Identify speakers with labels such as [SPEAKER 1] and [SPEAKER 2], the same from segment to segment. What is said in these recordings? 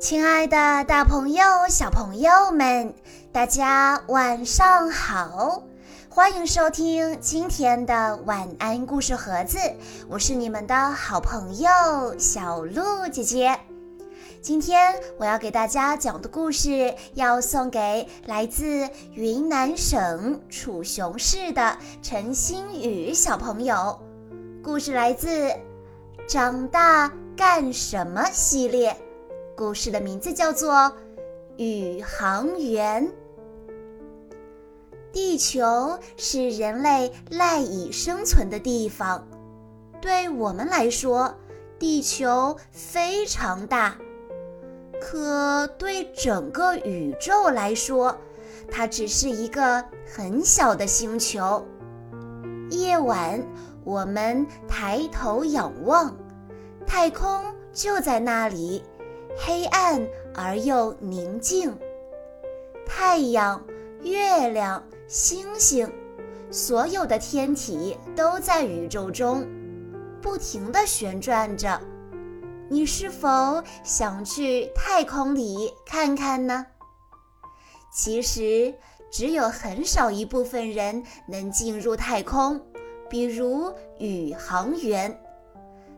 [SPEAKER 1] 亲爱的，大朋友、小朋友们，大家晚上好！欢迎收听今天的晚安故事盒子，我是你们的好朋友小鹿姐姐。今天我要给大家讲的故事，要送给来自云南省楚雄市的陈星宇小朋友。故事来自《长大干什么》系列。故事的名字叫做《宇航员》。地球是人类赖以生存的地方，对我们来说，地球非常大；可对整个宇宙来说，它只是一个很小的星球。夜晚，我们抬头仰望，太空就在那里。黑暗而又宁静，太阳、月亮、星星，所有的天体都在宇宙中不停地旋转着。你是否想去太空里看看呢？其实，只有很少一部分人能进入太空，比如宇航员，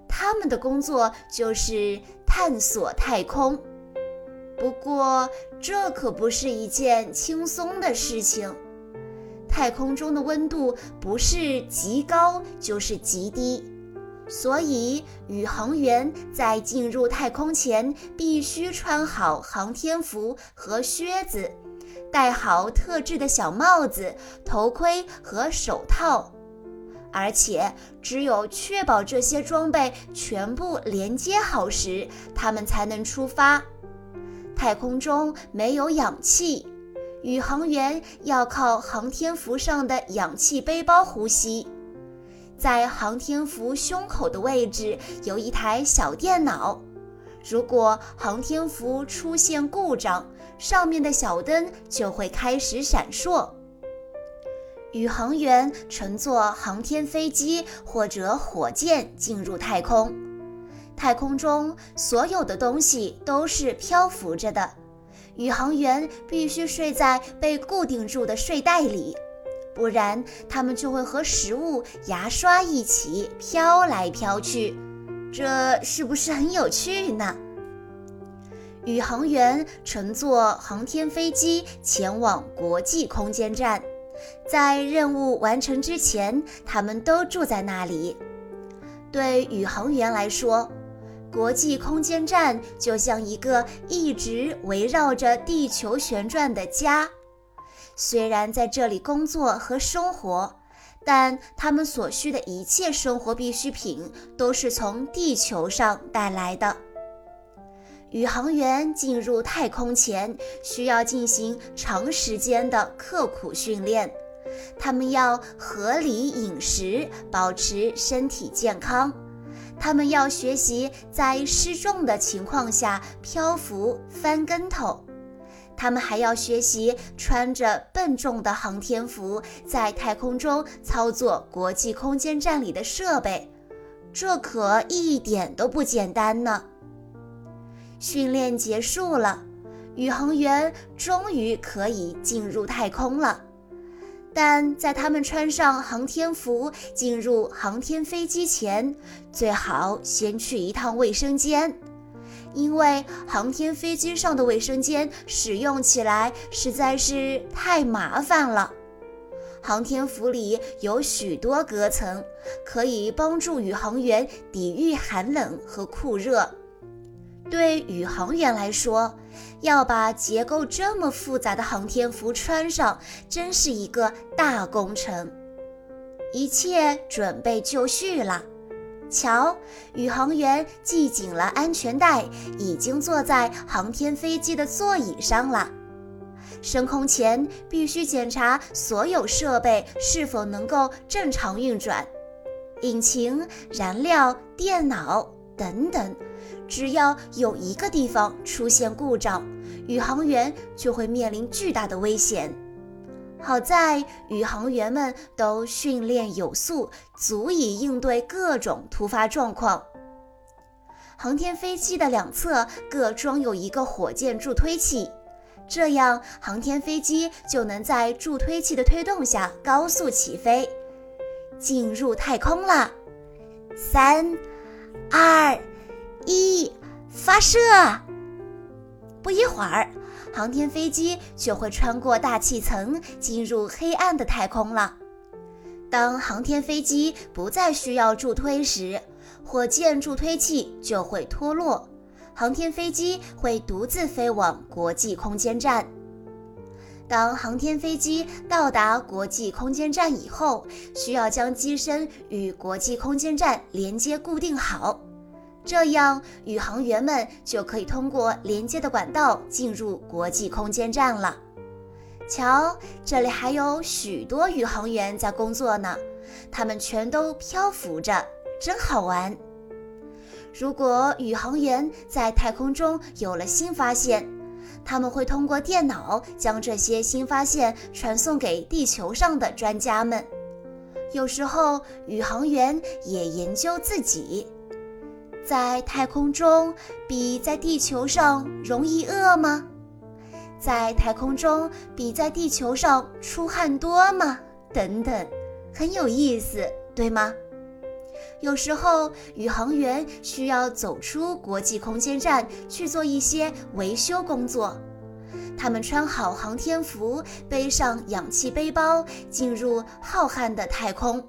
[SPEAKER 1] 他们的工作就是。探索太空，不过这可不是一件轻松的事情。太空中的温度不是极高就是极低，所以宇航员在进入太空前必须穿好航天服和靴子，戴好特制的小帽子、头盔和手套。而且，只有确保这些装备全部连接好时，他们才能出发。太空中没有氧气，宇航员要靠航天服上的氧气背包呼吸。在航天服胸口的位置有一台小电脑，如果航天服出现故障，上面的小灯就会开始闪烁。宇航员乘坐航天飞机或者火箭进入太空。太空中所有的东西都是漂浮着的，宇航员必须睡在被固定住的睡袋里，不然他们就会和食物、牙刷一起飘来飘去。这是不是很有趣呢？宇航员乘坐航天飞机前往国际空间站。在任务完成之前，他们都住在那里。对宇航员来说，国际空间站就像一个一直围绕着地球旋转的家。虽然在这里工作和生活，但他们所需的一切生活必需品都是从地球上带来的。宇航员进入太空前需要进行长时间的刻苦训练，他们要合理饮食，保持身体健康；他们要学习在失重的情况下漂浮、翻跟头；他们还要学习穿着笨重的航天服在太空中操作国际空间站里的设备，这可一点都不简单呢。训练结束了，宇航员终于可以进入太空了。但在他们穿上航天服进入航天飞机前，最好先去一趟卫生间，因为航天飞机上的卫生间使用起来实在是太麻烦了。航天服里有许多隔层，可以帮助宇航员抵御寒冷和酷热。对宇航员来说，要把结构这么复杂的航天服穿上，真是一个大工程。一切准备就绪了，瞧，宇航员系紧了安全带，已经坐在航天飞机的座椅上了。升空前必须检查所有设备是否能够正常运转，引擎、燃料、电脑等等。只要有一个地方出现故障，宇航员就会面临巨大的危险。好在宇航员们都训练有素，足以应对各种突发状况。航天飞机的两侧各装有一个火箭助推器，这样航天飞机就能在助推器的推动下高速起飞，进入太空了。三、二、一，发射！不一会儿，航天飞机就会穿过大气层，进入黑暗的太空了。当航天飞机不再需要助推时，火箭助推器就会脱落，航天飞机会独自飞往国际空间站。当航天飞机到达国际空间站以后，需要将机身与国际空间站连接固定好，这样宇航员们就可以通过连接的管道进入国际空间站了。瞧，这里还有许多宇航员在工作呢，他们全都漂浮着，真好玩。如果宇航员在太空中有了新发现，他们会通过电脑将这些新发现传送给地球上的专家们。有时候，宇航员也研究自己，在太空中比在地球上容易饿吗？在太空中比在地球上出汗多吗？等等，很有意思，对吗？有时候宇航员需要走出国际空间站去做一些维修工作，他们穿好航天服，背上氧气背包，进入浩瀚的太空。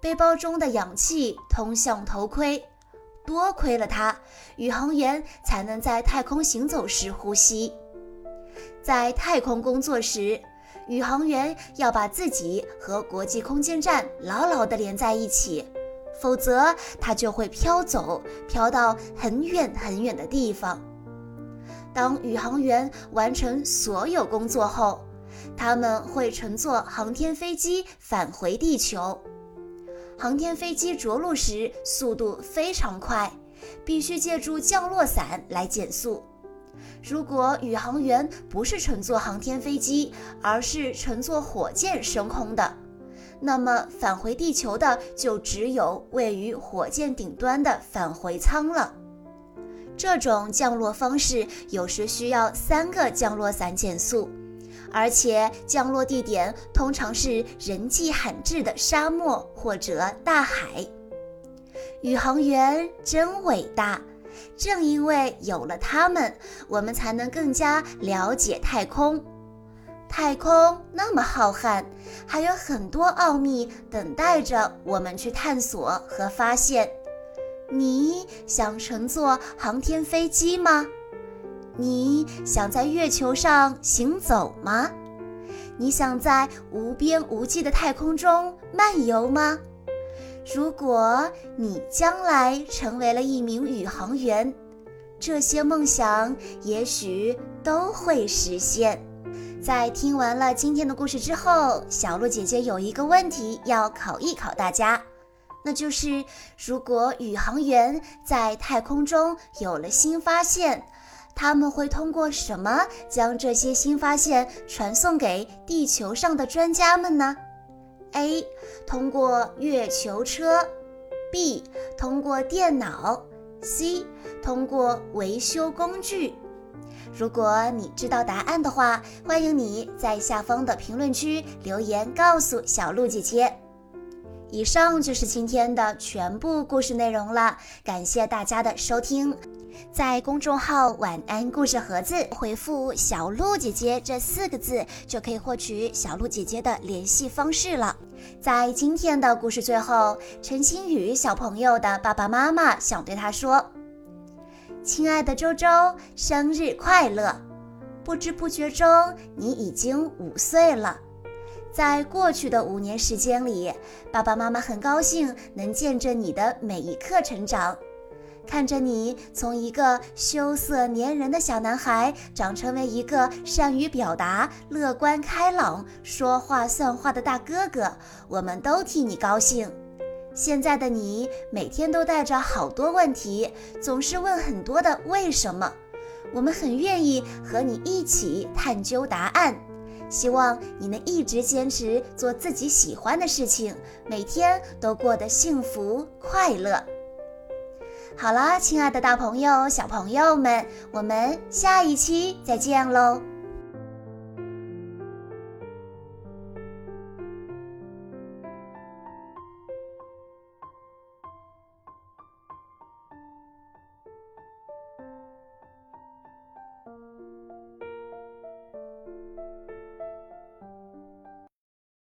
[SPEAKER 1] 背包中的氧气通向头盔，多亏了它，宇航员才能在太空行走时呼吸。在太空工作时，宇航员要把自己和国际空间站牢牢地连在一起，否则他就会飘走，飘到很远很远的地方。当宇航员完成所有工作后，他们会乘坐航天飞机返回地球。航天飞机着陆时速度非常快，必须借助降落伞来减速。如果宇航员不是乘坐航天飞机，而是乘坐火箭升空的，那么返回地球的就只有位于火箭顶端的返回舱了。这种降落方式有时需要三个降落伞减速，而且降落地点通常是人迹罕至的沙漠或者大海。宇航员真伟大。正因为有了他们，我们才能更加了解太空。太空那么浩瀚，还有很多奥秘等待着我们去探索和发现。你想乘坐航天飞机吗？你想在月球上行走吗？你想在无边无际的太空中漫游吗？如果你将来成为了一名宇航员，这些梦想也许都会实现。在听完了今天的故事之后，小鹿姐姐有一个问题要考一考大家，那就是：如果宇航员在太空中有了新发现，他们会通过什么将这些新发现传送给地球上的专家们呢？A 通过月球车，B 通过电脑，C 通过维修工具。如果你知道答案的话，欢迎你在下方的评论区留言告诉小鹿姐姐。以上就是今天的全部故事内容了，感谢大家的收听。在公众号“晚安故事盒子”回复“小鹿姐姐”这四个字，就可以获取小鹿姐姐的联系方式了。在今天的故事最后，陈星宇小朋友的爸爸妈妈想对他说：“亲爱的周周，生日快乐！不知不觉中，你已经五岁了。在过去的五年时间里，爸爸妈妈很高兴能见证你的每一刻成长。”看着你从一个羞涩粘人的小男孩，长成为一个善于表达、乐观开朗、说话算话的大哥哥，我们都替你高兴。现在的你每天都带着好多问题，总是问很多的为什么，我们很愿意和你一起探究答案。希望你能一直坚持做自己喜欢的事情，每天都过得幸福快乐。好了，亲爱的大朋友、小朋友们，我们下一期再见喽。